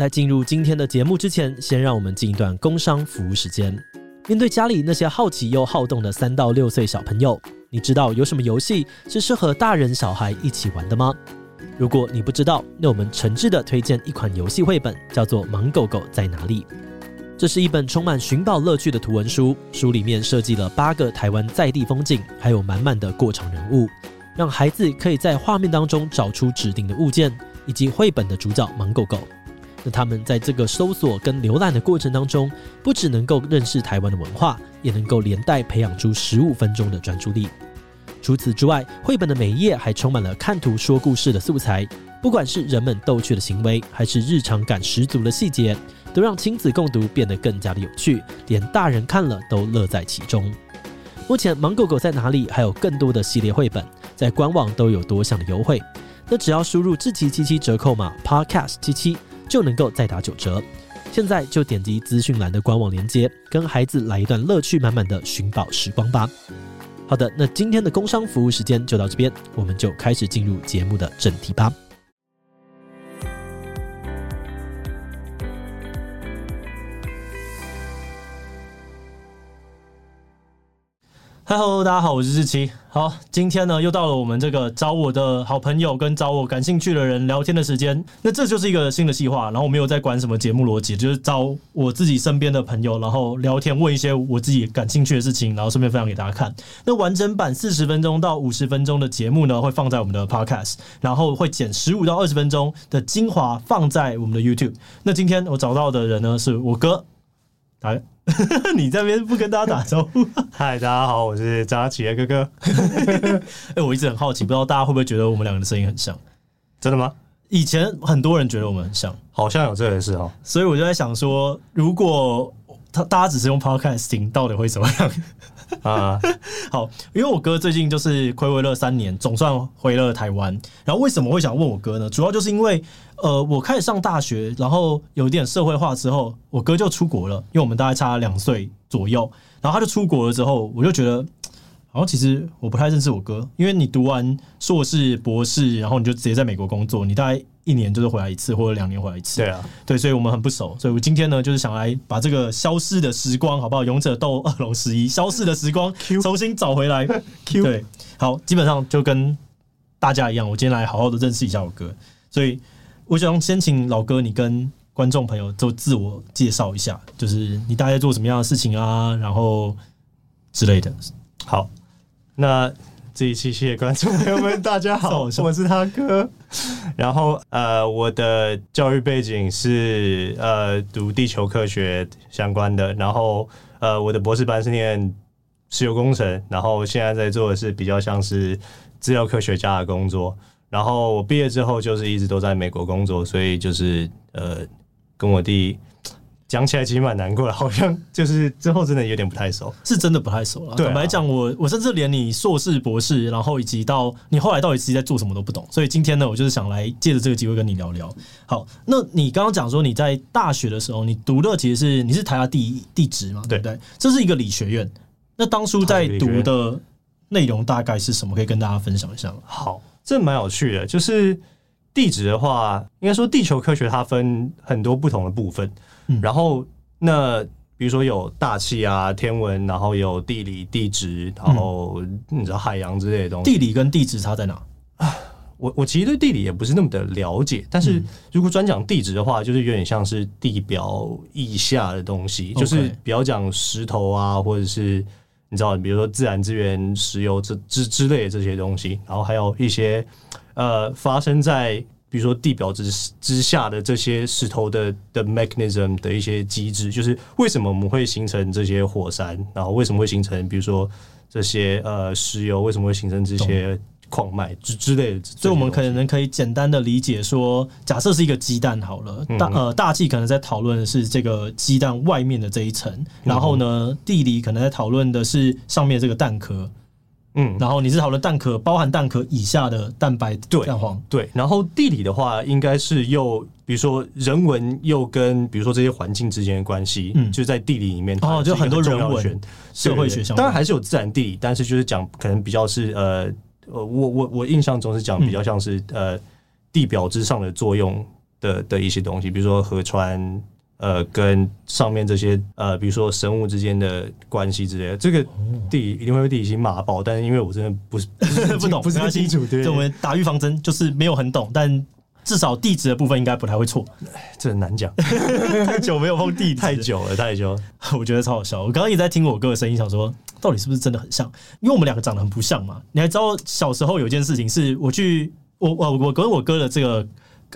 在进入今天的节目之前，先让我们进一段工商服务时间。面对家里那些好奇又好动的三到六岁小朋友，你知道有什么游戏是适合大人小孩一起玩的吗？如果你不知道，那我们诚挚的推荐一款游戏绘本，叫做《盲狗狗在哪里》。这是一本充满寻宝乐趣的图文书，书里面设计了八个台湾在地风景，还有满满的过场人物，让孩子可以在画面当中找出指定的物件，以及绘本的主角盲狗狗。那他们在这个搜索跟浏览的过程当中，不只能够认识台湾的文化，也能够连带培养出十五分钟的专注力。除此之外，绘本的每一页还充满了看图说故事的素材，不管是人们逗趣的行为，还是日常感十足的细节，都让亲子共读变得更加的有趣，连大人看了都乐在其中。目前，芒狗狗在哪里？还有更多的系列绘本，在官网都有多项的优惠。那只要输入志祺七七折扣码 Podcast 七七，就能够再打九折。现在就点击资讯栏的官网链接，跟孩子来一段乐趣满满的寻宝时光吧。好的，那今天的工商服务时间就到这边，我们就开始进入节目的正题吧。Hello，大家好，我是志祺。好，今天呢又到了我们这个找我的好朋友跟找我感兴趣的人聊天的时间。那这就是一个新的计划，然后我没有在管什么节目逻辑，就是找我自己身边的朋友，然后聊天，问一些我自己感兴趣的事情，然后顺便分享给大家看。那完整版四十分钟到五十分钟的节目呢，会放在我们的 Podcast，然后会剪十五到二十分钟的精华放在我们的 YouTube。那今天我找到的人呢，是我哥，来。你这边不跟大家打招呼？嗨，大家好，我是张启的哥哥。哎、欸，我一直很好奇，不知道大家会不会觉得我们两个的声音很像？真的吗？以前很多人觉得我们很像，好像有这回事哦。所以我就在想说，如果他大家只是用 Podcast 听，到底会怎么样？啊，好，因为我哥最近就是亏回了三年，总算回了台湾。然后为什么会想问我哥呢？主要就是因为，呃，我开始上大学，然后有点社会化之后，我哥就出国了，因为我们大概差两岁左右。然后他就出国了之后，我就觉得。然后其实我不太认识我哥，因为你读完硕士、博士，然后你就直接在美国工作，你大概一年就是回来一次，或者两年回来一次。对啊，对，所以我们很不熟。所以我今天呢，就是想来把这个消失的时光，好不好？勇者斗恶龙十一，消失的时光重新找回来。Q 对，好，基本上就跟大家一样，我今天来好好的认识一下我哥。所以我想先请老哥，你跟观众朋友都自我介绍一下，就是你大概做什么样的事情啊，然后之类的。好。那这一期谢谢观众朋友们，大家好，我是他哥。然后呃，我的教育背景是呃读地球科学相关的，然后呃我的博士班是念石油工程，然后现在在做的是比较像是资料科学家的工作。然后我毕业之后就是一直都在美国工作，所以就是呃跟我弟。讲起来其实蛮难过的，好像就是之后真的有点不太熟，是真的不太熟了。坦白讲，我我甚至连你硕士、博士，然后以及到你后来到底自己在做什么都不懂。所以今天呢，我就是想来借着这个机会跟你聊聊。好，那你刚刚讲说你在大学的时候，你读的其实是你是台大地地质嘛，对不对？这是一个理学院。那当初在读的内容大概是什么？可以跟大家分享一下吗？好，这蛮有趣的。就是地质的话，应该说地球科学它分很多不同的部分。然后，那比如说有大气啊、天文，然后有地理、地质，然后你知道海洋之类的东西。地理跟地质差在哪？啊，我我其实对地理也不是那么的了解，但是如果专讲地质的话，就是有点像是地表以下的东西，就是比较讲石头啊，或者是你知道，比如说自然资源、石油之之之类的这些东西，然后还有一些呃发生在。比如说地表之之下的这些石头的的 mechanism 的一些机制，就是为什么我们会形成这些火山，然后为什么会形成，比如说这些呃石油，为什么会形成这些矿脉之之类的。所以，我们可能可以简单的理解说，假设是一个鸡蛋好了，大呃大气可能在讨论的是这个鸡蛋外面的这一层，然后呢，地理可能在讨论的是上面这个蛋壳。嗯，然后你是讨论蛋壳包含蛋壳以下的蛋白蛋黄，对，对。然后地理的话，应该是又比如说人文又跟比如说这些环境之间的关系，嗯，就在地理里面哦，就很多人文社会学，当然还是有自然地理，但是就是讲可能比较是呃呃，我我我印象中是讲比较像是呃地表之上的作用的的一些东西，比如说河川。呃，跟上面这些呃，比如说生物之间的关系之类的，这个地一定会被地理系骂爆。但是因为我真的不是 不，懂，不是很清楚，对，我们打预防针就是没有很懂，但至少地址的部分应该不太会错。这很难讲，太久没有碰地址，太久了，太久了。我觉得超好笑。我刚刚一直在听我哥的声音，想说到底是不是真的很像？因为我们两个长得很不像嘛。你还知道小时候有一件事情是，我去我我我跟我哥的这个。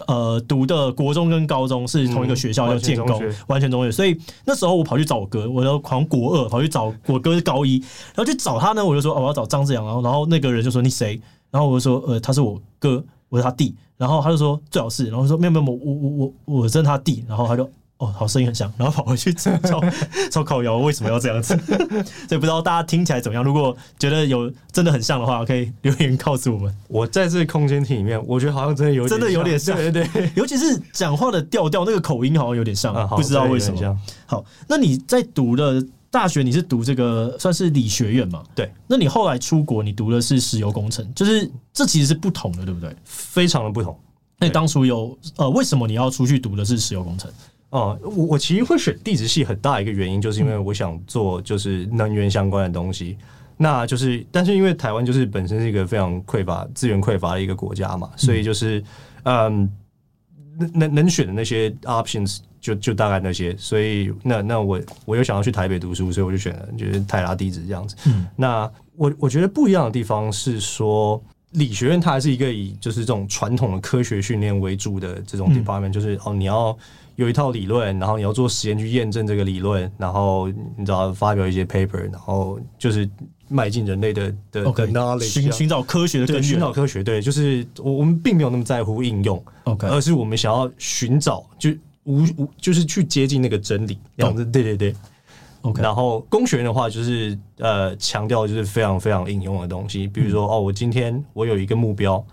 呃，读的国中跟高中是同一个学校，叫建工，完全中学。所以那时候我跑去找我哥，我要好像国二跑去找我哥是高一，然后去找他呢，我就说哦，我要找张志阳，然后然后那个人就说你谁？然后我就说呃，他是我哥，我是他弟，然后他就说最好是，然后说没有没有，我我我我真是他弟，然后他就。哦，好，声音很像，然后跑回去找找 靠腰，为什么要这样子？所以不知道大家听起来怎么样？如果觉得有真的很像的话，可以留言告诉我们。我在这个空间体里面，我觉得好像真的有点真的有点像，对对对，尤其是讲话的调调，那个口音好像有点像，啊、不知道为什么。好，那你在读的大学，你是读这个算是理学院嘛？对。那你后来出国，你读的是石油工程，就是这其实是不同的，对不对？非常的不同。那你当初有呃，为什么你要出去读的是石油工程？哦，我我其实会选地质系很大一个原因，就是因为我想做就是能源相关的东西。那就是，但是因为台湾就是本身是一个非常匮乏、资源匮乏的一个国家嘛，所以就是嗯，能能能选的那些 options 就就大概那些。所以那那我我又想要去台北读书，所以我就选了就是台拉地质这样子。嗯，那我我觉得不一样的地方是说，理学院它还是一个以就是这种传统的科学训练为主的这种 department，就是哦你要。有一套理论，然后你要做实验去验证这个理论，然后你知道发表一些 paper，然后就是迈进人类的的 knowledge，寻寻找科学的根源，寻找科学，对，就是我我们并没有那么在乎应用，OK，而是我们想要寻找就无无就是去接近那个真理这样子，对对对，OK。然后工学院的话，就是呃强调就是非常非常应用的东西，比如说、嗯、哦，我今天我有一个目标，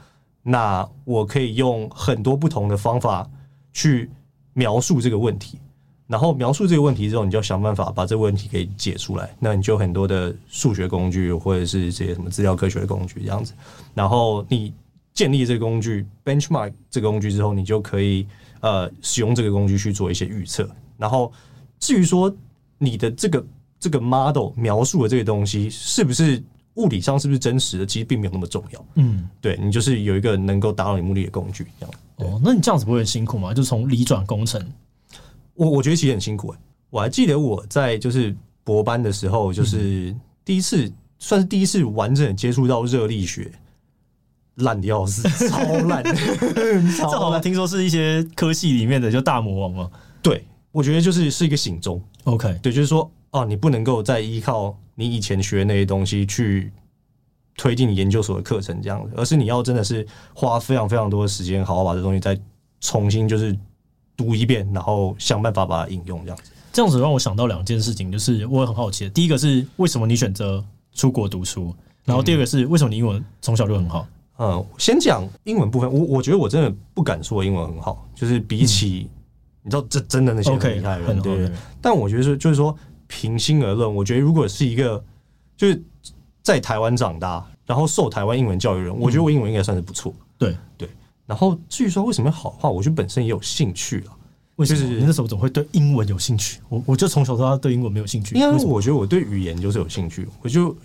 那我可以用很多不同的方法去。描述这个问题，然后描述这个问题之后，你就要想办法把这个问题给解出来。那你就很多的数学工具，或者是这些什么资料科学的工具这样子。然后你建立这个工具，benchmark 这个工具之后，你就可以呃使用这个工具去做一些预测。然后至于说你的这个这个 model 描述的这个东西是不是物理上是不是真实的，其实并没有那么重要。嗯，对，你就是有一个能够达到你目的的工具这样。哦，那你这样子不会很辛苦吗？就从理转工程，我我觉得其实很辛苦哎。我还记得我在就是博班的时候，就是第一次、嗯、算是第一次完整接触到热力学，烂的要死，超烂。这好像听说是一些科系里面的就大魔王嘛？对，我觉得就是是一个醒钟。OK，对，就是说哦，你不能够再依靠你以前学的那些东西去。推进研究所的课程这样子，而是你要真的是花非常非常多的时间，好好把这东西再重新就是读一遍，然后想办法把它应用这样子。这样子让我想到两件事情，就是我很好奇的，第一个是为什么你选择出国读书，然后第二个是为什么你英文从小就很好？嗯，先讲英文部分，我我觉得我真的不敢说英文很好，就是比起、嗯、你知道这真的那些很厉害的人，对，对。但我觉得是就是说，平心而论，我觉得如果是一个就是在台湾长大。然后受台湾英文教育人，我觉得我英文应该算是不错。对对。然后至于说为什么好的话，我觉得本身也有兴趣啊。为什么？你那时候怎么会对英文有兴趣？我我就从小到大对英文没有兴趣。因为我觉得我对语言就是有兴趣。我就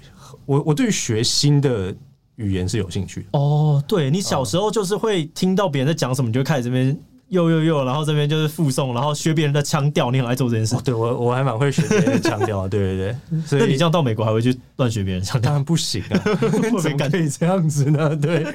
我我对于学新的语言是有兴趣。哦，对，你小时候就是会听到别人在讲什么，你就开始这边。又又又，然后这边就是附送，然后学别人的腔调，你很爱做这件事。哦、对我我还蛮会学别人的腔调，对对对。所以那你这样到美国还会去乱学别人腔调？当然不行啊，怎么可以这样子呢？对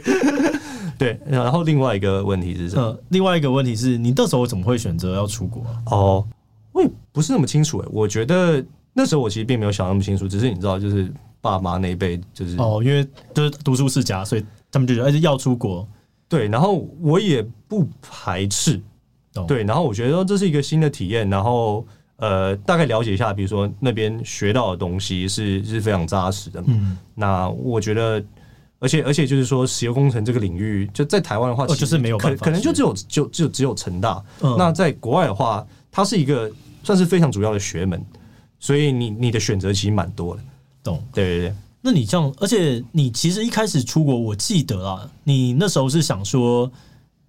对。然后另外一个问题是什么？呃，另外一个问题是你那时候怎么会选择要出国？哦，我也不是那么清楚诶。我觉得那时候我其实并没有想那么清楚，只是你知道，就是爸妈那一辈就是哦，因为就是读书世家，所以他们就觉得哎要出国。对，然后我也不排斥，对，然后我觉得说这是一个新的体验，然后呃，大概了解一下，比如说那边学到的东西是是非常扎实的，嗯，那我觉得，而且而且就是说，石油工程这个领域就在台湾的话，就是没有可可能就只有就就只有成大，那在国外的话，它是一个算是非常主要的学门，所以你你的选择其实蛮多的，懂？对对对。那你这样，而且你其实一开始出国，我记得啊，你那时候是想说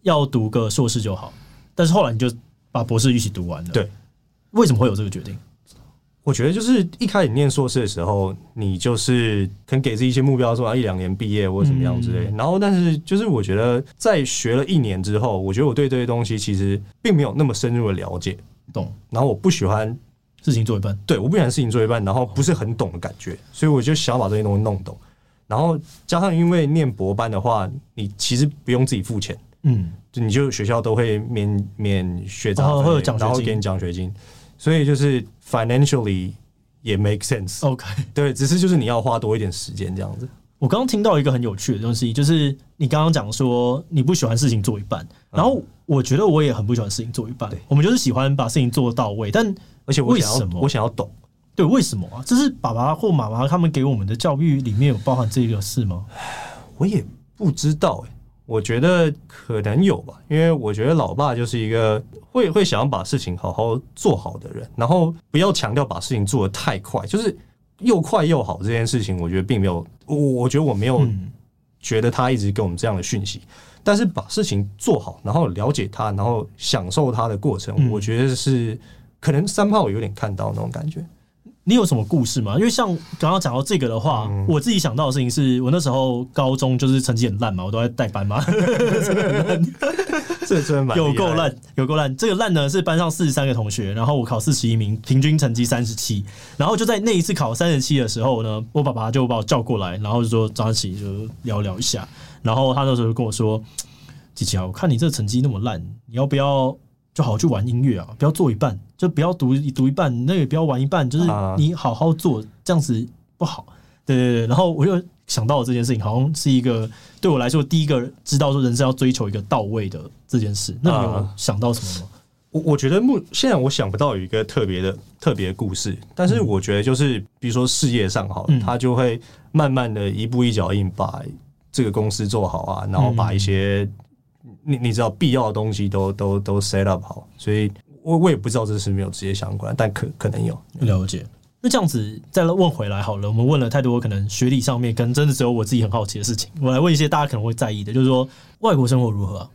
要读个硕士就好，但但是后来你就把博士一起读完了。对，为什么会有这个决定？我觉得就是一开始念硕士的时候，你就是可能给自己一些目标，说啊一两年毕业或者怎么样之类。然后，但是就是我觉得在学了一年之后，我觉得我对这些东西其实并没有那么深入的了解，懂。然后我不喜欢事情做一半，对，我不喜欢事情做一半，然后不是很懂的感觉，所以我就想要把这些东西弄懂。然后加上因为念博班的话，你其实不用自己付钱，嗯，就你就学校都会免免学杂费，然后给你奖学金。所以就是 financially 也 make sense。OK，对，只是就是你要花多一点时间这样子。我刚刚听到一个很有趣的东西，就是你刚刚讲说你不喜欢事情做一半，然后我觉得我也很不喜欢事情做一半。我们就是喜欢把事情做到位，但而且为什么我想要懂？对，为什么啊？这是爸爸或妈妈他们给我们的教育里面有包含这个事吗？我也不知道哎。我觉得可能有吧，因为我觉得老爸就是一个会会想要把事情好好做好的人，然后不要强调把事情做得太快，就是又快又好这件事情，我觉得并没有，我我觉得我没有觉得他一直给我们这样的讯息，但是把事情做好，然后了解他，然后享受他的过程，我觉得是可能三炮有点看到那种感觉。你有什么故事吗？因为像刚刚讲到这个的话，嗯、我自己想到的事情是我那时候高中就是成绩很烂嘛，我都在代班嘛，真的很烂，这真的蛮有够烂，有够烂。这个烂呢是班上四十三个同学，然后我考四十一名，平均成绩三十七。然后就在那一次考三十七的时候呢，我爸爸就把我叫过来，然后就说早上起就聊聊一下。然后他那时候就跟我说：“琪琪啊，我看你这个成绩那么烂，你要不要？”就好好去玩音乐啊，不要做一半，就不要读读一半，那也不要玩一半，就是你好好做，这样子不好。对对对，然后我就想到了这件事情，好像是一个对我来说第一个知道说人生要追求一个到位的这件事。那你有想到什么吗？我我觉得目现在我想不到有一个特别的特别的故事，但是我觉得就是比如说事业上好了，他就会慢慢的一步一脚印把这个公司做好啊，然后把一些。你你知道必要的东西都都都 set up 好，所以我我也不知道这是没有直接相关，但可可能有了解。那这样子再问回来好了，我们问了太多可能学历上面跟真的只有我自己很好奇的事情，我来问一些大家可能会在意的，就是说外国生活如何啊？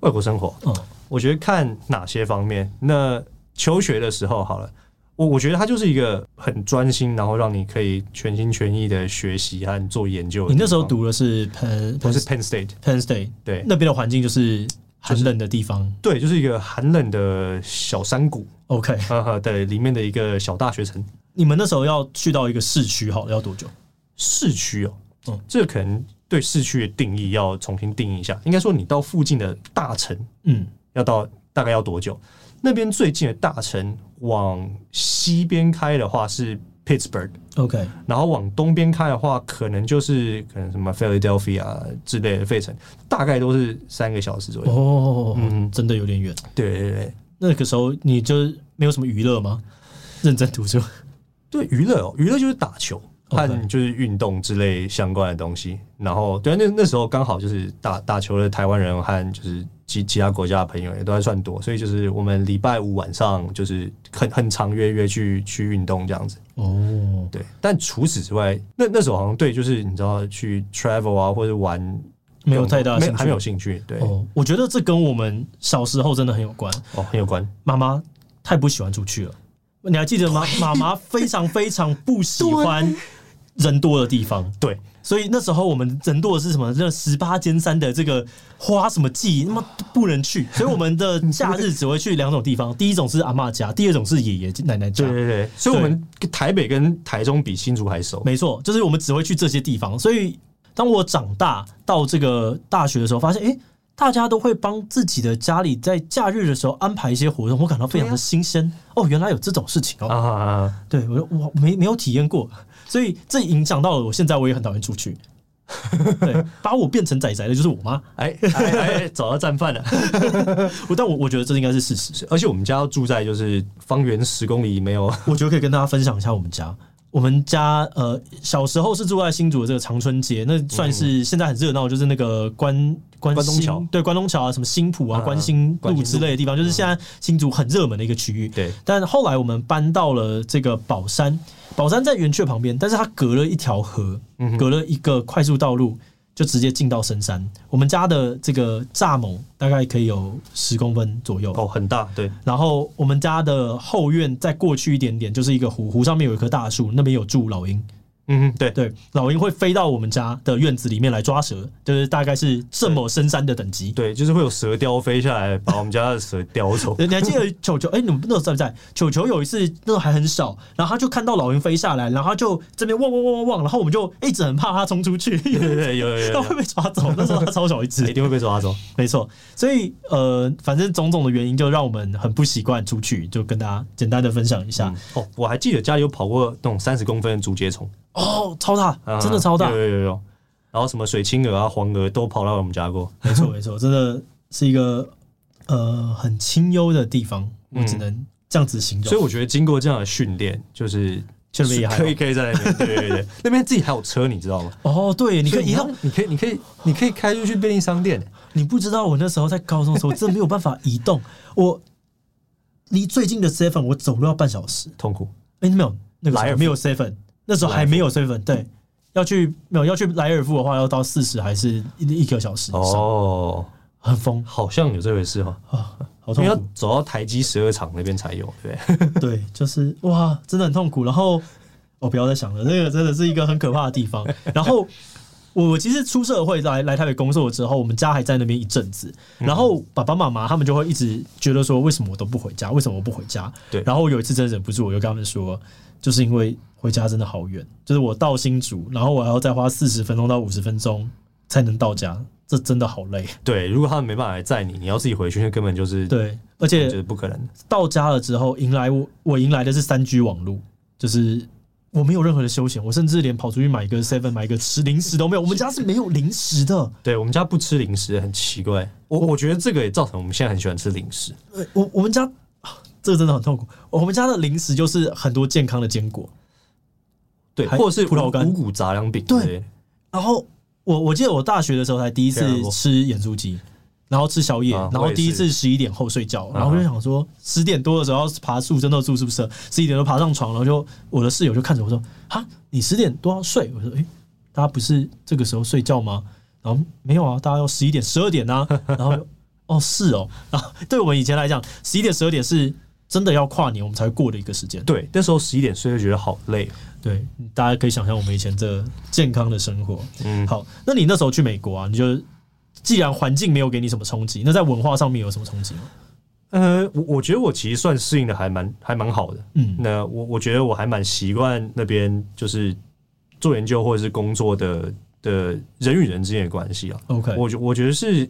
外国生活，嗯，我觉得看哪些方面。那求学的时候好了。我我觉得他就是一个很专心，然后让你可以全心全意的学习和做研究。你那时候读的是 Penn，不是 Penn State，Penn State，对，那边的环境就是寒冷的地方，对，就是一个寒冷的小山谷。OK，哈哈，对，里面的一个小大学城。你们那时候要去到一个市区，好了，要多久？市区哦，嗯，这可能对市区的定义要重新定义一下。应该说，你到附近的大城，嗯，要到大概要多久？那边最近的大城往西边开的话是 Pittsburgh，OK，然后往东边开的话，可能就是可能什么 Philadelphia 之类的费城，大概都是三个小时左右。哦，嗯，真的有点远。对对对，那个时候你就没有什么娱乐吗？认真读书？对，娱乐哦，娱乐就是打球。看就是运动之类相关的东西，然后对，那那时候刚好就是打打球的台湾人和就是其其他国家的朋友也都还算多，所以就是我们礼拜五晚上就是很很常约约去去运动这样子。哦，对，但除此之外，那那时候好像对，就是你知道去 travel 啊或者玩没有太大兴趣，还没有兴趣。对，哦，我觉得这跟我们小时候真的很有关哦，很有关。妈妈太不喜欢出去了，你还记得吗？妈妈非常非常不喜欢。人多的地方，对，所以那时候我们人多的是什么？这十八尖山的这个花什么季，那么不能去，所以我们的假日只会去两种地方，第一种是阿嬷家，第二种是爷爷奶奶家。对对对，所以我们台北跟台中比新竹还熟。没错，就是我们只会去这些地方。所以当我长大到这个大学的时候，发现，哎，大家都会帮自己的家里在假日的时候安排一些活动，我感到非常的新鲜。哦，原来有这种事情哦。啊，对，我说哇，没没有体验过。所以这影响到了我，现在我也很讨厌出去。对，把我变成仔仔的就是我妈。哎哎哎，找到战犯了。我 但我我觉得这应该是事实，而且我们家要住在就是方圆十公里没有。我觉得可以跟大家分享一下我们家。我们家呃小时候是住在新竹的这个长春街，那算是现在很热闹，就是那个关关东桥，对，关东桥啊，什么新埔啊、关心路之类的地方，就是现在新竹很热门的一个区域。对，但后来我们搬到了这个宝山。宝山在园区的旁边，但是它隔了一条河，隔了一个快速道路，就直接进到深山。我们家的这个蚱蜢大概可以有十公分左右，哦，很大，对。然后我们家的后院再过去一点点，就是一个湖，湖上面有一棵大树，那边有住老鹰。嗯，对对，老鹰会飞到我们家的院子里面来抓蛇，就是大概是这么深山的等级。对，就是会有蛇雕飞下来把我们家的蛇叼走。你还记得球球？哎、欸，你们那时候在不在？球球有一次那时候还很小，然后他就看到老鹰飞下来，然后他就这边汪汪汪汪汪，然后我们就一直很怕他冲出去。对对对，有有有，他会被抓走。那时候他超小一只，一定会被抓走。没错，所以呃，反正种种的原因就让我们很不习惯出去，就跟大家简单的分享一下。嗯、哦，我还记得家里有跑过那种三十公分的竹节虫。哦，超大，真的超大，有有有有。然后什么水青鹅啊、黄鹅都跑到我们家过。没错没错，真的是一个呃很清幽的地方，我只能这样子形容。所以我觉得经过这样的训练，就是确实可以可以在那边，对对对，那边自己还有车，你知道吗？哦，对，你可以移动，你可以你可以你可以开出去便利商店。你不知道我那时候在高中的时候，真的没有办法移动。我离最近的 seven 我走路要半小时，痛苦。哎，没有，那个没有 seven。那时候还没有 seven，对，要去没有要去莱尔富的话，要到四十还是一一个小时哦，很疯，好像有这回事哈啊，好痛苦，要走到台积十二厂那边才有，对 对，就是哇，真的很痛苦。然后我、哦、不要再想了，那个真的是一个很可怕的地方。然后我其实出社会来来台北工作之后，我们家还在那边一阵子，然后爸爸妈妈他们就会一直觉得说，为什么我都不回家？为什么我不回家？对，然后有一次真的忍不住，我就跟他们说，就是因为。回家真的好远，就是我到新竹，然后我还要再花四十分钟到五十分钟才能到家，这真的好累。对，如果他们没办法来载你，你要自己回去，那根本就是对，而且就是不可能。到家了之后，迎来我，我迎来的是三 G 网络，就是我没有任何的休闲，我甚至连跑出去买一个 seven 买一个吃零食都没有。我们家是没有零食的，对，我们家不吃零食，很奇怪。我我觉得这个也造成我们现在很喜欢吃零食。我我们家这个真的很痛苦。我们家的零食就是很多健康的坚果。对，或者是葡萄干、五谷杂粮饼。对，然后我我记得我大学的时候才第一次吃盐酥鸡，然后吃宵夜，然后第一次十一点后睡觉，然后我就想说十点多的时候要爬宿舍住宿舍，十一点多爬上床，然后就我的室友就看着我说：“哈，你十点多要睡？”我说：“诶，大家不是这个时候睡觉吗？”然后没有啊，大家要十一点、十二点啊。然后哦，是哦，然后对我们以前来讲，十一点、十二点是真的要跨年我们才会过的一个时间。对，那时候十一点睡就觉得好累。对，大家可以想象我们以前这健康的生活。嗯，好，那你那时候去美国啊，你就既然环境没有给你什么冲击，那在文化上面有什么冲击吗？呃，我我觉得我其实算适应的还蛮还蛮好的。嗯，那我我觉得我还蛮习惯那边就是做研究或者是工作的的人与人之间的关系啊。OK，我觉我觉得是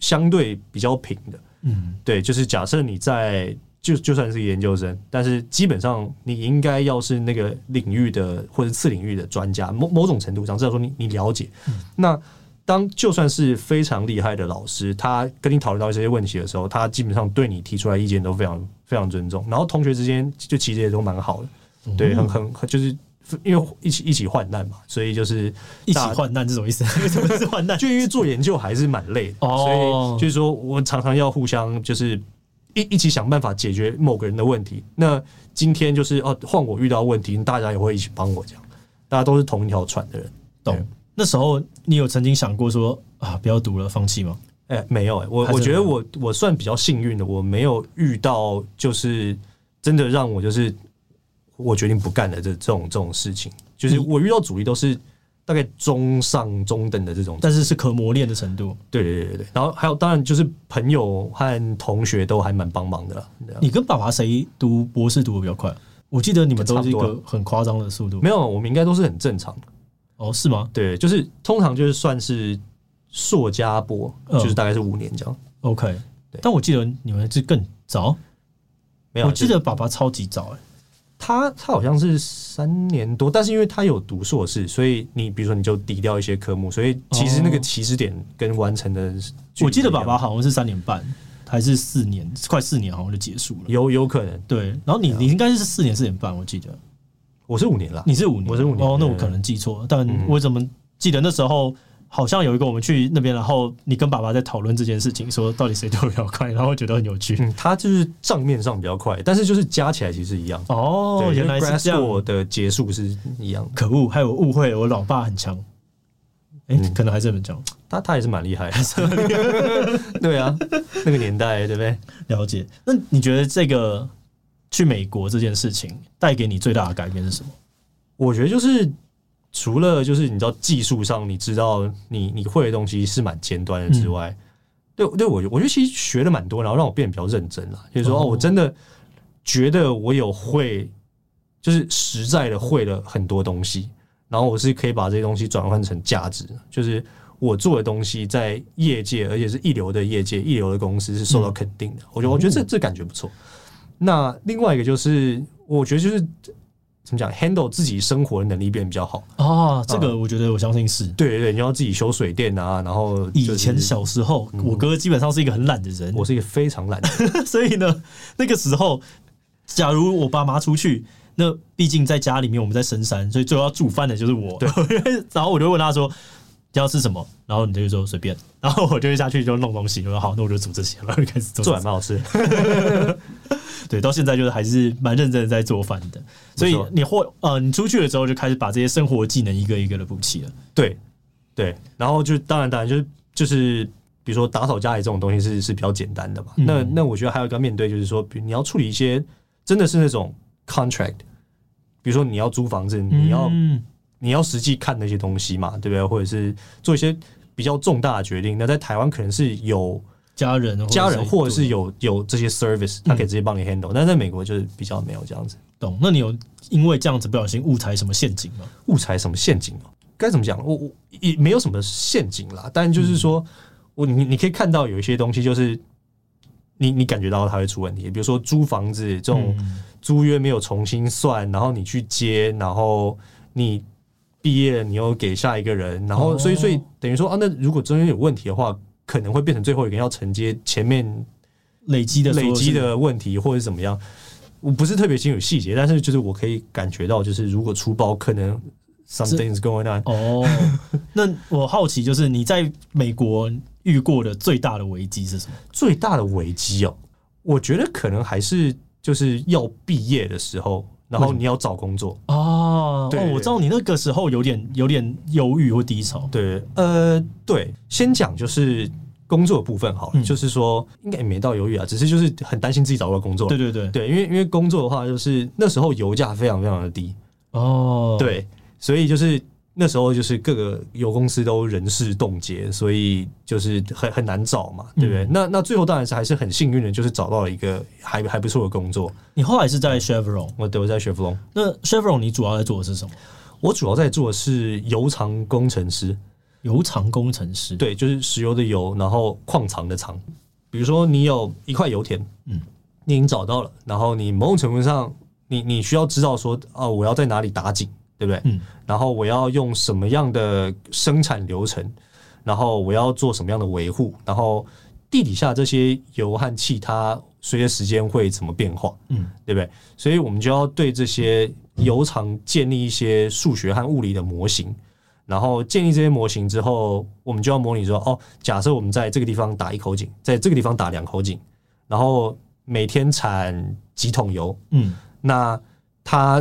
相对比较平的。嗯，对，就是假设你在。就就算是研究生，但是基本上你应该要是那个领域的或者次领域的专家，某某种程度上，至少说你你了解。嗯、那当就算是非常厉害的老师，他跟你讨论到这些问题的时候，他基本上对你提出来意见都非常非常尊重。然后同学之间就其实也都蛮好的，嗯、对，很很就是因为一起一起患难嘛，所以就是一起患难这种意思。为 什么是患难？就因为做研究还是蛮累的，哦、所以就是说我常常要互相就是。一一起想办法解决某个人的问题。那今天就是哦，换我遇到问题，大家也会一起帮我，这样大家都是同一条船的人。懂？那时候你有曾经想过说啊，不要读了，放弃吗？哎、欸，没有哎、欸，我我觉得我我算比较幸运的，我没有遇到就是真的让我就是我决定不干的这这种这种事情。就是我遇到阻力都是。大概中上中等的这种，但是是可磨练的程度。对对对对，然后还有当然就是朋友和同学都还蛮帮忙的。你跟爸爸谁读博士读的比较快？我记得你们都是一个很夸张的速度。没有，我们应该都是很正常的。哦，是吗？对，就是通常就是算是硕加博，就是大概是五年这样。OK，但我记得你们是更早。没有，我记得爸爸超级早哎。他他好像是三年多，但是因为他有读硕士，所以你比如说你就抵掉一些科目，所以其实那个起始点跟完成的，我记得爸爸好像是三年半还是四年，快四年好像就结束了，有有可能对。然后你你应该是四年四年半，我记得我是五年了，你是五年，我是五年哦，那我可能记错了，但我怎么记得那时候？好像有一个我们去那边，然后你跟爸爸在讨论这件事情，说到底谁读比较快，然后觉得很有趣。嗯，他就是账面上比较快，但是就是加起来其实一样。哦，原来是这样。的结束是一样。可恶，还有误会，我老爸很强。哎、欸，可能还是很强。他他也是蛮厉害的，对啊，那个年代对不对？了解。那你觉得这个去美国这件事情带给你最大的改变是什么？我觉得就是除了就是你知道技术上你知道你你会的东西是蛮尖端的之外，嗯、对对我我觉得其实学了蛮多，然后让我变得比较认真了。就是说哦，我真的觉得我有会，就是实在的会了很多东西，然后我是可以把这些东西转换成价值，就是。我做的东西在业界，而且是一流的业界、一流的公司是受到肯定的。我觉得，我觉得这这感觉不错。那另外一个就是，我觉得就是怎么讲，handle 自己生活的能力变比较好啊。这个我觉得我相信是对对对，你要自己修水电啊。然后以前小时候，我哥基本上是一个很懒的人，我是一个非常懒的人，所以呢，那个时候，假如我爸妈出去，那毕竟在家里面我们在深山，所以最后要煮饭的就是我。对，然后我就问他说。要吃什么？然后你就说随便，然后我就下去就弄东西。我说好，那我就煮这些，然后就开始做。做还蛮好吃。对，到现在就是还是蛮认真的在做饭的。所以你或呃，你出去了之后就开始把这些生活技能一个一个的补齐了。对对，然后就当然当然就是就是，比如说打扫家里这种东西是是比较简单的嘛。嗯、那那我觉得还有一个面对就是说，比如你要处理一些真的是那种 contract，比如说你要租房子，你要。嗯你要实际看那些东西嘛，对不对？或者是做一些比较重大的决定。那在台湾可能是有家人、家人，或者是有有这些 service，他可以直接帮你 handle。但在美国就是比较没有这样子。懂？那你有因为这样子不小心误踩什么陷阱吗？误踩什么陷阱吗？该怎么讲？我我也没有什么陷阱啦。但就是说，我你你可以看到有一些东西，就是你你感觉到它会出问题。比如说租房子这种租约没有重新算，然后你去接，然后你。毕业，你又给下一个人，然后所以所以等于说啊，那如果中间有问题的话，可能会变成最后一个人要承接前面累积的累积的问题，或者是怎么样。我不是特别清楚细节，但是就是我可以感觉到，就是如果出包，可能 something's going on。哦，那我好奇，就是你在美国遇过的最大的危机是什么？最大的危机哦，我觉得可能还是就是要毕业的时候。然后你要找工作。哦，对，我知道你那个时候有点有点犹豫或低潮。对，呃，对，先讲就是工作的部分好了，就是说应该也没到犹豫啊，只是就是很担心自己找不到工作。对对对。对，因为因为工作的话，就是那时候油价非常非常的低。哦，对，所以就是。那时候就是各个油公司都人事冻结，所以就是很很难找嘛，对不对？嗯、那那最后当然是还是很幸运的，就是找到了一个还还不错的工作。你后来是在 Chevron，我对我在 Chevron。那 Chevron 你主要在做的是什么？我主要在做的是油藏工程师。油藏工程师，对，就是石油的油，然后矿藏的藏。比如说你有一块油田，嗯，你已经找到了，然后你某种程度上，你你需要知道说，哦，我要在哪里打井。对不对？嗯，然后我要用什么样的生产流程？然后我要做什么样的维护？然后地底下这些油和气，它随着时间会怎么变化？嗯，对不对？所以我们就要对这些油厂建立一些数学和物理的模型。然后建立这些模型之后，我们就要模拟说：哦，假设我们在这个地方打一口井，在这个地方打两口井，然后每天产几桶油？嗯，那它。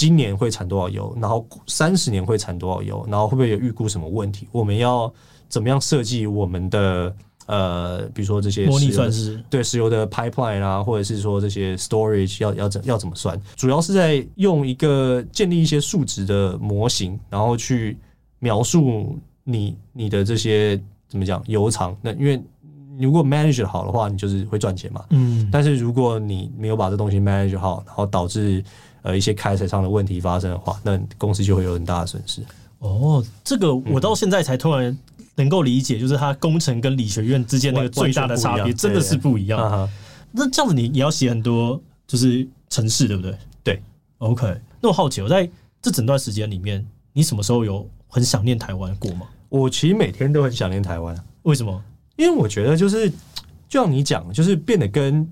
今年会产多少油？然后三十年会产多少油？然后会不会有预估什么问题？我们要怎么样设计我们的呃，比如说这些模拟算式，对石油的 pipeline 啊，或者是说这些 storage 要要怎要怎么算？主要是在用一个建立一些数值的模型，然后去描述你你的这些怎么讲油厂。那因为如果 manage 好的话，你就是会赚钱嘛。嗯。但是如果你没有把这东西 manage 好，然后导致呃，一些开采上的问题发生的话，那公司就会有很大的损失。哦，这个我到现在才突然能够理解，就是它工程跟理学院之间那个最大的差别真的是不一样。那这样子你也要写很多就是城市，对不对？对。OK，那我好奇，我在这整段时间里面，你什么时候有很想念台湾过吗？我其实每天都很想念台湾。为什么？因为我觉得就是，就像你讲，就是变得跟。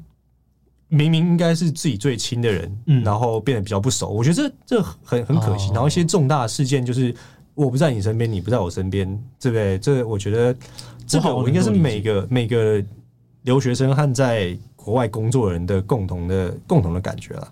明明应该是自己最亲的人，嗯，然后变得比较不熟，我觉得这这很很可惜。然后一些重大事件，就是我不在你身边，你不在我身边，对不对？这我觉得这个我应该是每个每个留学生和在国外工作人的共同的共同的感觉了。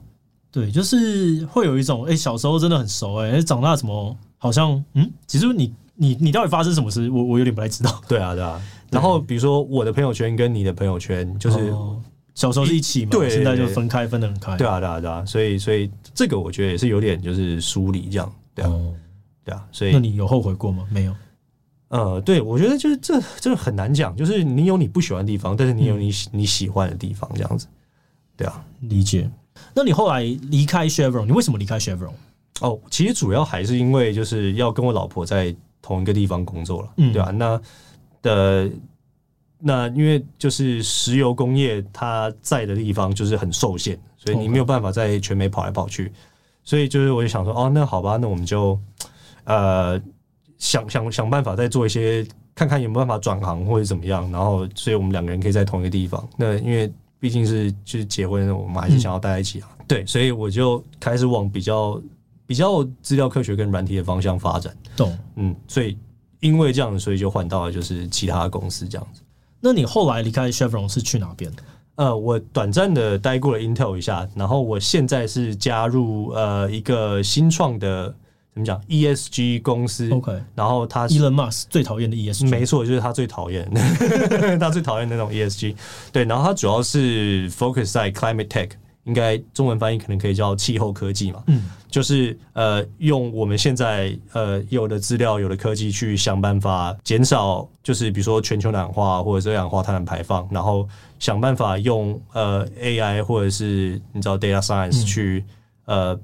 对，就是会有一种，哎，小时候真的很熟，哎，长大怎么好像，嗯，其实你你你到底发生什么事？我我有点不太知道。对啊，对啊。然后比如说我的朋友圈跟你的朋友圈，就是、哦、小时候是一起嘛，对，现在就分开，分得很开。对啊，对啊，对啊。所以所以这个我觉得也是有点就是疏离这样，对啊，哦、对啊。所以那你有后悔过吗？没有。呃，对，我觉得就是这这很难讲，就是你有你不喜欢的地方，但是你有你、嗯、你喜欢的地方，这样子。对啊，理解。那你后来离开 Chevron，你为什么离开 Chevron？哦，其实主要还是因为就是要跟我老婆在同一个地方工作了，嗯，对啊，那的那因为就是石油工业它在的地方就是很受限，所以你没有办法在全美跑来跑去，所以就是我就想说，哦，那好吧，那我们就呃想想想办法再做一些，看看有没有办法转行或者怎么样，然后所以我们两个人可以在同一个地方。那因为毕竟是就是结婚，我们还是想要待在一起啊。嗯、对，所以我就开始往比较比较资料科学跟软体的方向发展。懂，嗯，所以因为这样，所以就换到了就是其他公司这样子。那你后来离开 Chevron 是去哪边？呃，我短暂的待过了 Intel 一下，然后我现在是加入呃一个新创的。怎么讲？ESG 公司，OK，然后他 Elon Musk 最讨厌的 ESG，没错，就是他最讨厌，他最讨厌那种 ESG。对，然后他主要是 focus 在 climate tech，应该中文翻译可能可以叫气候科技嘛。嗯，就是呃，用我们现在呃有的资料、有的科技去想办法减少，就是比如说全球暖化或者是二氧化碳的排放，然后想办法用呃 AI 或者是你知道 data science 去、嗯、呃。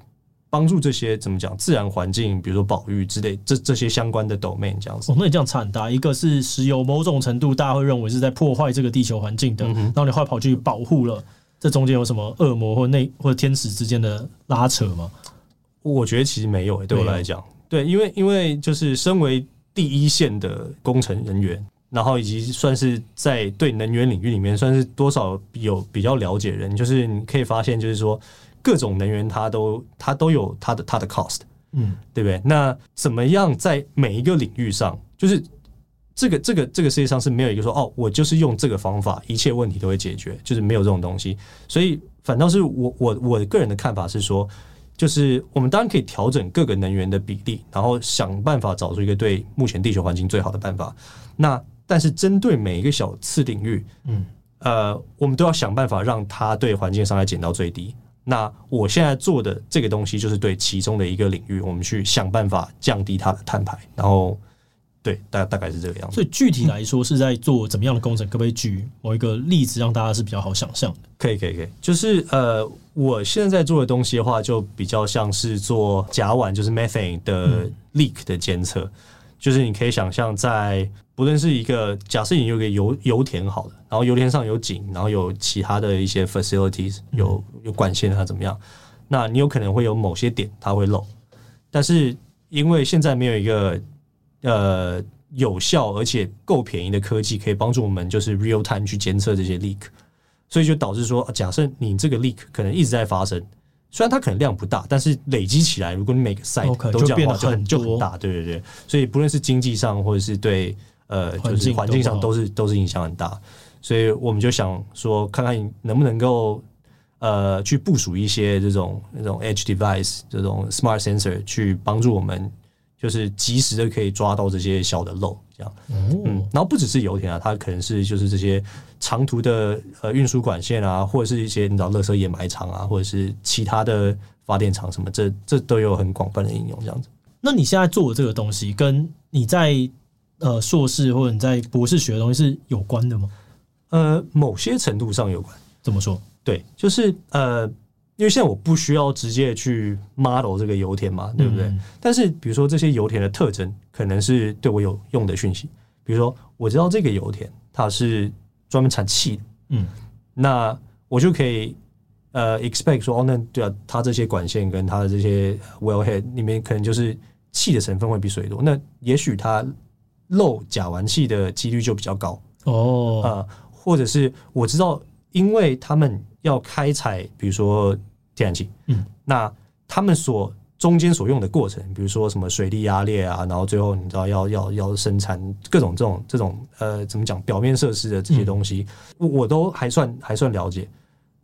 帮助这些怎么讲自然环境，比如说保育之类这这些相关的 domain 这样子。哦，那你这样差很大。一个是石油，某种程度大家会认为是在破坏这个地球环境的，嗯、然后你后来跑去保护了，这中间有什么恶魔或内或者天使之间的拉扯吗？我觉得其实没有、欸，对我来讲，对，因为因为就是身为第一线的工程人员，然后以及算是在对能源领域里面算是多少有比较了解的人，就是你可以发现，就是说。各种能源，它都它都有它的它的 cost，嗯，对不对？那怎么样在每一个领域上，就是这个这个这个世界上是没有一个说哦，我就是用这个方法，一切问题都会解决，就是没有这种东西。所以反倒是我我我个人的看法是说，就是我们当然可以调整各个能源的比例，然后想办法找出一个对目前地球环境最好的办法。那但是针对每一个小次领域，嗯，呃，我们都要想办法让它对环境伤害减到最低。那我现在做的这个东西，就是对其中的一个领域，我们去想办法降低它的碳排。然后，对，大大概是这个样子。所以具体来说是在做怎么样的工程？可不可以举某一个例子，让大家是比较好想象的？可以，可以，可以。就是呃，我现在在做的东西的话，就比较像是做甲烷，就是 methane 的 leak 的监测。嗯就是你可以想象，在不论是一个假设你有个油油田好了，然后油田上有井，然后有其他的一些 facilities，有有管线啊怎么样？那你有可能会有某些点它会漏，但是因为现在没有一个呃有效而且够便宜的科技可以帮助我们就是 real time 去监测这些 leak，所以就导致说，假设你这个 leak 可能一直在发生。虽然它可能量不大，但是累积起来，如果你每个 site 都这样的话，就很就很大，对对对。所以不论是经济上，或者是对呃，就是环境上，都是都是影响很大。所以我们就想说，看看能不能够呃，去部署一些这种那种 edge device 这种 smart sensor 去帮助我们，就是及时的可以抓到这些小的漏。这样，嗯，然后不只是油田啊，它可能是就是这些。长途的呃运输管线啊，或者是一些你知道，垃圾掩埋场啊，或者是其他的发电厂什么，这这都有很广泛的应用。这样子，那你现在做的这个东西，跟你在呃硕士或者你在博士学的东西是有关的吗？呃，某些程度上有关。怎么说？对，就是呃，因为现在我不需要直接去 model 这个油田嘛，对不对？嗯、但是比如说这些油田的特征，可能是对我有用的讯息。比如说，我知道这个油田它是。专门产气的，嗯，那我就可以呃 expect 说，哦，那对啊，它这些管线跟它的这些 wellhead 里面可能就是气的成分会比水多，那也许它漏甲烷气的几率就比较高哦，啊、呃，或者是我知道，因为他们要开采，比如说天然气，嗯，那他们所中间所用的过程，比如说什么水力压裂啊，然后最后你知道要要要生产各种这种这种呃怎么讲表面设施的这些东西，我、嗯、我都还算还算了解，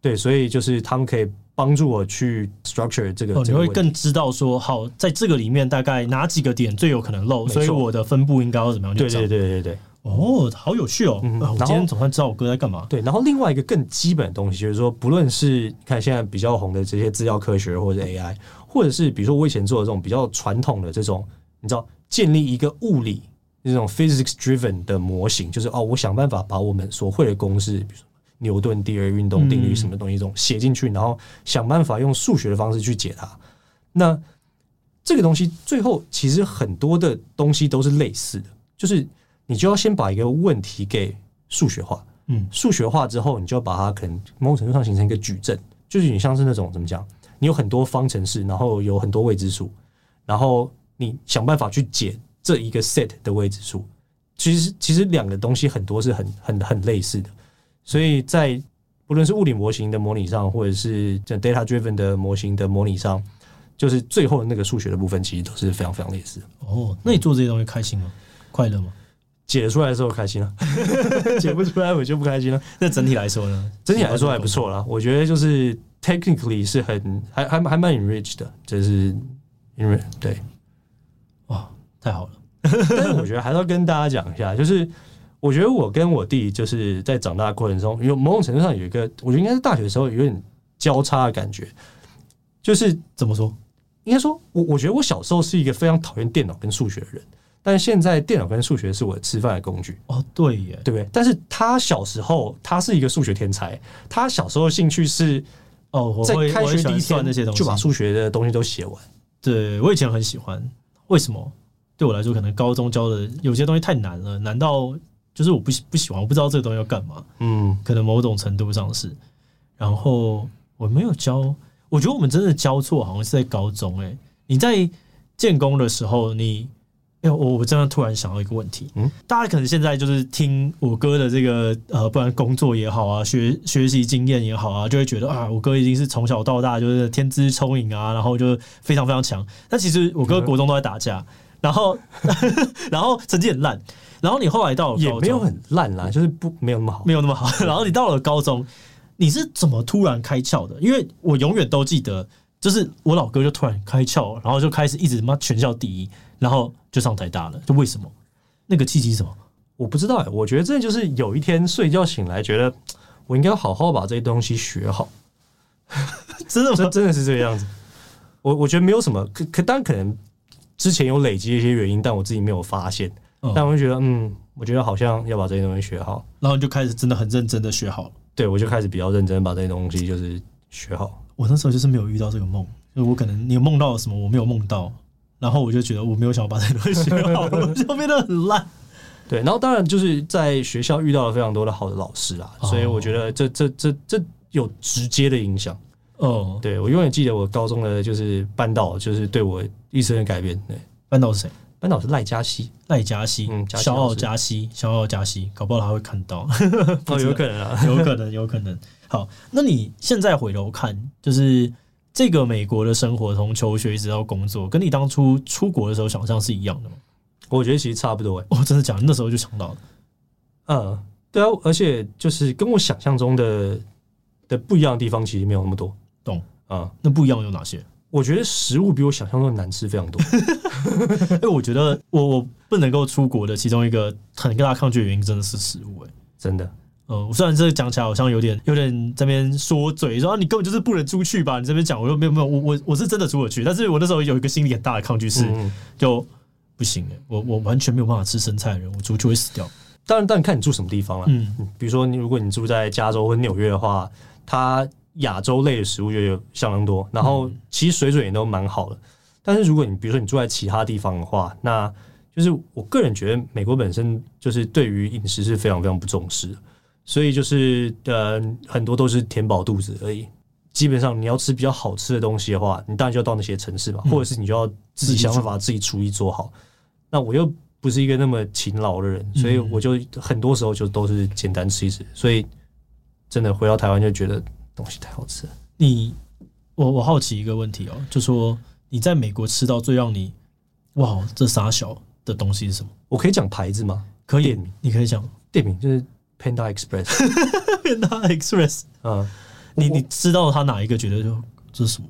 对，所以就是他们可以帮助我去 structure 这个，哦，你会更知道说，好，在这个里面大概哪几个点最有可能漏，所以我的分布应该要怎么样？对对对对对。哦，好有趣哦！嗯、我今天总算知道我哥在干嘛。对，然后另外一个更基本的东西就是说，不论是看现在比较红的这些资料科学或者 AI，或者是比如说我以前做的这种比较传统的这种，你知道，建立一个物理那种 physics driven 的模型，就是哦，我想办法把我们所会的公式，比如说牛顿第二运动定律什么东西这种写进去，然后想办法用数学的方式去解它。那这个东西最后其实很多的东西都是类似的，就是。你就要先把一个问题给数学化，嗯，数学化之后，你就要把它可能某种程度上形成一个矩阵，就是你像是那种怎么讲，你有很多方程式，然后有很多未知数，然后你想办法去解这一个 set 的未知数。其实，其实两个东西很多是很很很类似的，所以在不论是物理模型的模拟上，或者是这 data driven 的模型的模拟上，就是最后的那个数学的部分，其实都是非常非常类似的。哦，那你做这些东西开心吗？快乐吗？解出来的时候开心了，解不出来我就不开心了。那整体来说呢？整体来说还不错啦。我觉得就是 technically 是很还还还蛮 enriched 的，就是因为对，哇，太好了。但是我觉得还是要跟大家讲一下，就是我觉得我跟我弟就是在长大的过程中，有某种程度上有一个，我觉得应该是大学的时候有点交叉的感觉。就是怎么说？应该说我我觉得我小时候是一个非常讨厌电脑跟数学的人。但现在电脑跟数学是我吃饭的工具哦，对耶，对不对？但是他小时候他是一个数学天才，他小时候的兴趣是哦，在开学第一天那些东西就把数学的东西都写完。对，我以前很喜欢，为什么？对我来说，可能高中教的有些东西太难了，难道就是我不不喜欢，我不知道这个东西要干嘛。嗯，可能某种程度上是。然后我没有教，我觉得我们真的教错，好像是在高中。哎，你在建工的时候，你。哎，我我真的突然想到一个问题，嗯，大家可能现在就是听我哥的这个呃，不然工作也好啊，学学习经验也好啊，就会觉得啊，我哥已经是从小到大就是天资聪颖啊，然后就非常非常强。但其实我哥国中都在打架，然后 然后成绩很烂，然后你后来到了高中也没有很烂啦，就是不没有那么好，没有那么好。然后你到了高中，你是怎么突然开窍的？因为我永远都记得，就是我老哥就突然开窍，然后就开始一直妈全校第一。然后就上台大了，就为什么？那个契机是什么？我不知道哎。我觉得这就是有一天睡觉醒来，觉得 我应该好好把这些东西学好。真的吗？真的是这个样子。我我觉得没有什么，可可当然可能之前有累积一些原因，但我自己没有发现。嗯、但我就觉得，嗯，我觉得好像要把这些东西学好，然后就开始真的很认真的学好了。对，我就开始比较认真把这些东西就是学好。我那时候就是没有遇到这个梦，就我可能你有梦到了什么，我没有梦到。然后我就觉得我没有想要把这东西学好，我就变得很烂。对，然后当然就是在学校遇到了非常多的好的老师啊，所以我觉得这这这这有直接的影响。哦，对，我永远记得我高中的就是班导，就是对我一生的改变。对，班导是谁？班导是赖嘉熙，赖嘉熙，嗯，小傲嘉熙，小傲嘉熙，搞不好他会看到。哦，有可能啊，有可能，有可能。好，那你现在回头看，就是。这个美国的生活，从求学一直到工作，跟你当初出国的时候想象是一样的吗？我觉得其实差不多。我，真的假的？那时候就想到了。嗯，对啊，而且就是跟我想象中的的不一样的地方，其实没有那么多。懂啊？那不一样有哪些？我觉得食物比我想象中的难吃非常多。因 为我觉得我我不能够出国的其中一个很大抗拒的原因，真的是食物。哎，真的。呃，我虽然这个讲起来好像有点有点这边说嘴，说啊你根本就是不能出去吧？你这边讲，我又没有没有，我我我是真的出得去，但是我那时候有一个心理很大的抗拒是，嗯、就不行了，我我完全没有办法吃生菜的人，我出去会死掉。当然，当然看你住什么地方了。嗯，比如说你如果你住在加州或纽约的话，它亚洲类的食物就有相当多，然后其实水准也都蛮好的。但是如果你比如说你住在其他地方的话，那就是我个人觉得美国本身就是对于饮食是非常非常不重视的。所以就是呃，很多都是填饱肚子而已。基本上你要吃比较好吃的东西的话，你当然就要到那些城市嘛，或者是你就要自己想办法自己厨艺做好。那我又不是一个那么勤劳的人，所以我就很多时候就都是简单吃一吃。所以真的回到台湾就觉得东西太好吃了。你我我好奇一个问题哦，就说你在美国吃到最让你哇这傻小的东西是什么？我可以讲牌子吗？可以，你可以讲店名就是。Panda Express，Panda Express，嗯，你你知道他哪一个觉得就这是什么？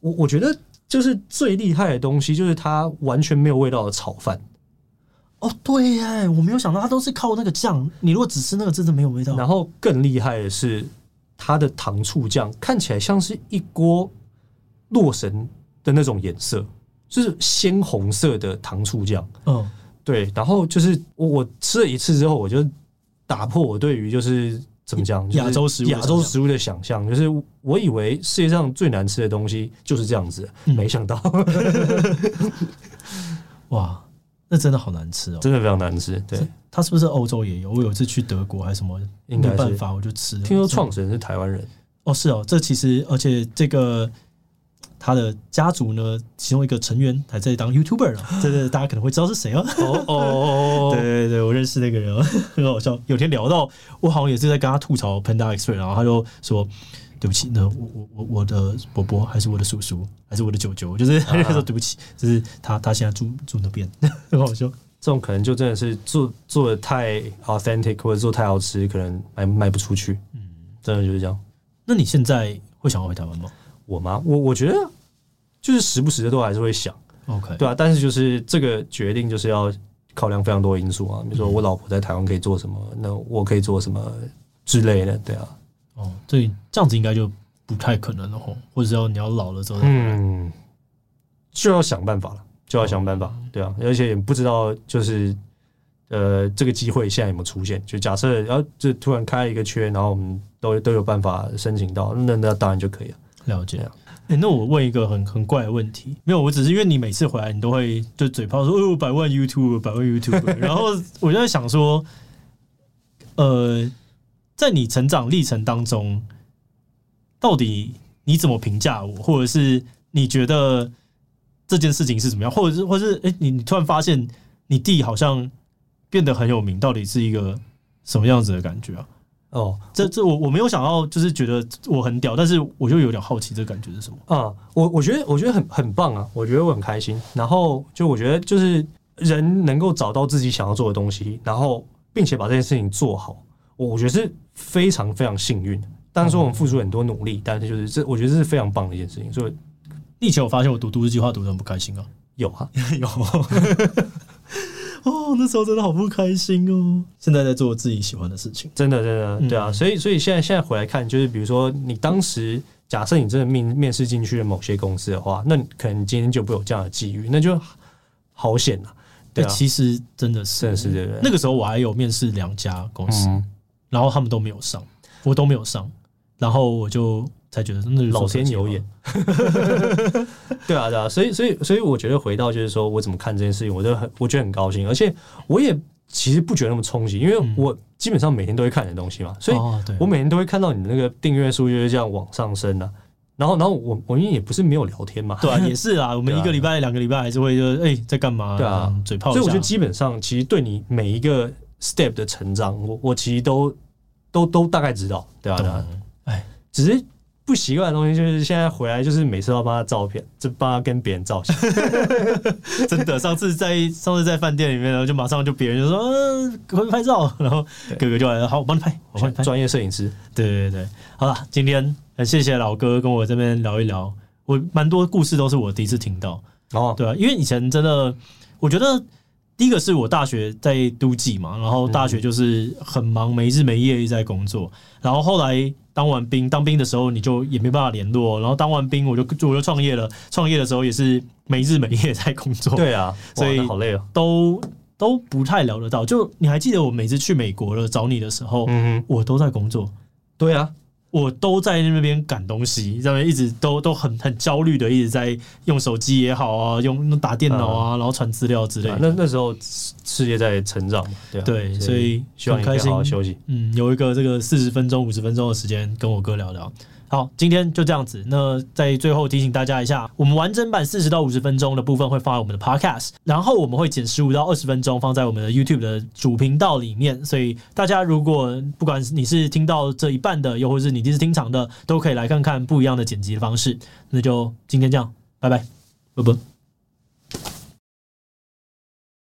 我我觉得就是最厉害的东西，就是它完全没有味道的炒饭。哦，对耶，我没有想到它都是靠那个酱。你如果只吃那个，真的没有味道。然后更厉害的是，它的糖醋酱看起来像是一锅洛神的那种颜色，就是鲜红色的糖醋酱。嗯，对。然后就是我我吃了一次之后，我就打破我对于就是怎么讲亚洲食物亚洲食物的想象，就是我以为世界上最难吃的东西就是这样子，嗯、没想到，哇！那真的好难吃哦，真的非常难吃。对，它是不是欧洲也有？我有一次去德国还是什么，应该没办法，我就吃了。听说创始人是台湾人哦，是哦。这其实，而且这个他的家族呢，其中一个成员还在当 YouTuber 呢。这个大家可能会知道是谁哦。哦哦，对对对，我认识那个人，很好笑。有天聊到，我好像也是在跟他吐槽 Panda Express，然后他就说。对不起，那我我我我的伯伯还是我的叔叔还是我的舅舅，就是 说对不起，就是他他现在住住那边，很好笑。这种可能就真的是做做的太 authentic 或者做太好吃，可能卖卖不出去。嗯，真的就是这样。那你现在会想要回台湾吗？我吗？我我觉得就是时不时的都还是会想。OK，对啊，但是就是这个决定就是要考量非常多因素啊，比如说我老婆在台湾可以做什么，那我可以做什么之类的，对啊。哦，这，这样子应该就不太可能了吼，或者要你要老了之后，嗯，就要想办法了，就要想办法，对啊，而且也不知道就是呃，这个机会现在有没有出现？就假设然后就突然开了一个缺，然后我们都都有办法申请到，那那当然就可以了。了解。啊，哎、欸，那我问一个很很怪的问题，没有，我只是因为你每次回来，你都会就嘴炮说哦，百万 YouTube，百万 YouTube，然后我就在想说，呃。在你成长历程当中，到底你怎么评价我，或者是你觉得这件事情是怎么样，或者是，或者是，哎，你你突然发现你弟好像变得很有名，到底是一个什么样子的感觉啊？哦，这这我我没有想到，就是觉得我很屌，但是我就有点好奇，这感觉是什么？啊，我我觉得我觉得很很棒啊，我觉得我很开心。然后就我觉得就是人能够找到自己想要做的东西，然后并且把这件事情做好。我觉得是非常非常幸运的，当然说我们付出很多努力，但是就是这，我觉得这是非常棒的一件事情。所以，以前我发现我读都市计划读得很不开心啊，有啊，有，哦，那时候真的好不开心哦。现在在做自己喜欢的事情，真的，真的，对啊。所以，所以现在现在回来看，就是比如说你当时假设你真的面面试进去了某些公司的话，那可能今天就不会有这样的机遇，那就好险啊。对啊，其实真的是，真的是对对。那个时候我还有面试两家公司。然后他们都没有上，我都没有上，然后我就才觉得真的老天有眼。对啊，对啊，所以，所以，所以，我觉得回到就是说我怎么看这件事情，我就很，我觉得很高兴，而且我也其实不觉得那么冲击，因为我基本上每天都会看你的东西嘛，所以我每天都会看到你的那个订阅数就是这样往上升啊。然后，然后我我因为也不是没有聊天嘛，对啊，也是啊，我们一个礼拜、两个礼拜还是会就哎在干嘛？对啊，嘴炮。所以我觉得基本上其实对你每一个 step 的成长，我我其实都。都都大概知道，对啊？对啊？哎，只是不习惯的东西，就是现在回来，就是每次都要帮他照片，就帮他跟别人照相。真的，上次在上次在饭店里面，然后就马上就别人就说：“嗯，可以拍照。”然后哥哥就来了：“好，我帮你拍，我帮你拍。”专业摄影师，对对对。好了，今天很谢谢老哥跟我这边聊一聊，我蛮多故事都是我第一次听到哦，对啊，因为以前真的，我觉得。第一个是我大学在都记嘛，然后大学就是很忙，没日没夜一直在工作。然后后来当完兵，当兵的时候你就也没办法联络。然后当完兵我就我就创业了，创业的时候也是没日没夜在工作。对啊，所以好累哦，都都不太聊得到。就你还记得我每次去美国了找你的时候，嗯，我都在工作。对啊。我都在那边赶东西，在那一直都都很很焦虑的，一直在用手机也好啊，用打电脑啊，然后传资料之类的。那那时候世界在成长嘛，对啊，对，所以很开心，好好休息。嗯，有一个这个四十分钟、五十分钟的时间跟我哥聊聊。好，今天就这样子。那在最后提醒大家一下，我们完整版四十到五十分钟的部分会放在我们的 Podcast，然后我们会剪十五到二十分钟放在我们的 YouTube 的主频道里面。所以大家如果不管你是听到这一半的，又或是你第一次听长的，都可以来看看不一样的剪辑的方式。那就今天这样，拜拜，拜拜。